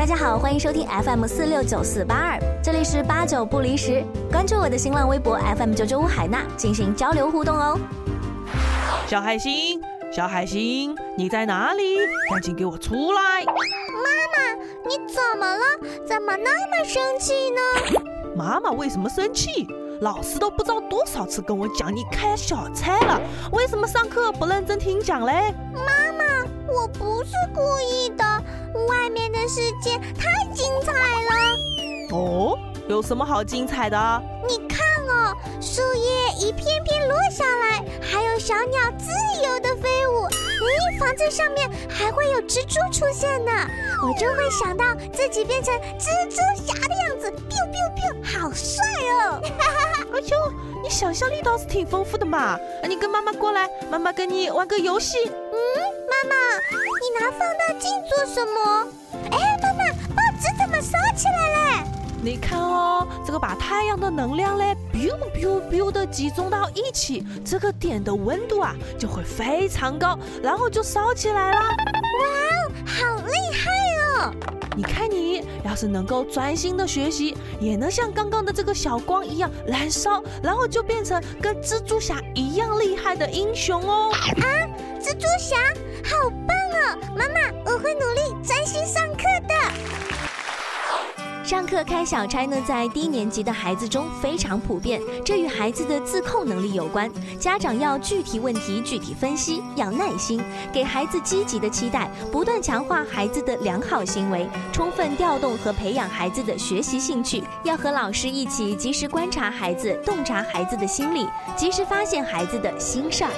大家好，欢迎收听 FM 四六九四八二，这里是八九不离十。关注我的新浪微博 FM 九九五海娜，进行交流互动哦。小海星，小海星，你在哪里？赶紧给我出来！妈妈，你怎么了？怎么那么生气呢？妈妈为什么生气？老师都不知道多少次跟我讲你开小差了，为什么上课不认真听讲嘞？妈妈，我不是故意的，世界太精彩了。哦，有什么好精彩的？你看哦，树叶一片片落下来，还有小鸟自由的飞舞。咦，房子上面还会有蜘蛛出现呢，我就会想到自己变成蜘蛛侠的样子，biu biu biu，好帅哦！哎呦，你想象力倒是挺丰富的嘛！你跟妈妈过来，妈妈跟你玩个游戏。嗯，妈妈，你拿放大镜做什么？哎，你看哦，这个把太阳的能量嘞，biu biu biu 的集中到一起，这个点的温度啊就会非常高，然后就烧起来了。哇哦，好厉害哦！你看你要是能够专心的学习，也能像刚刚的这个小光一样燃烧，然后就变成跟蜘蛛侠一样厉害的英雄哦。啊，蜘蛛侠，好棒哦！妈妈，我会努力专心上课的。上课开小差呢，在低年级的孩子中非常普遍，这与孩子的自控能力有关。家长要具体问题具体分析，要耐心，给孩子积极的期待，不断强化孩子的良好行为，充分调动和培养孩子的学习兴趣。要和老师一起及时观察孩子，洞察孩子的心理，及时发现孩子的心事儿。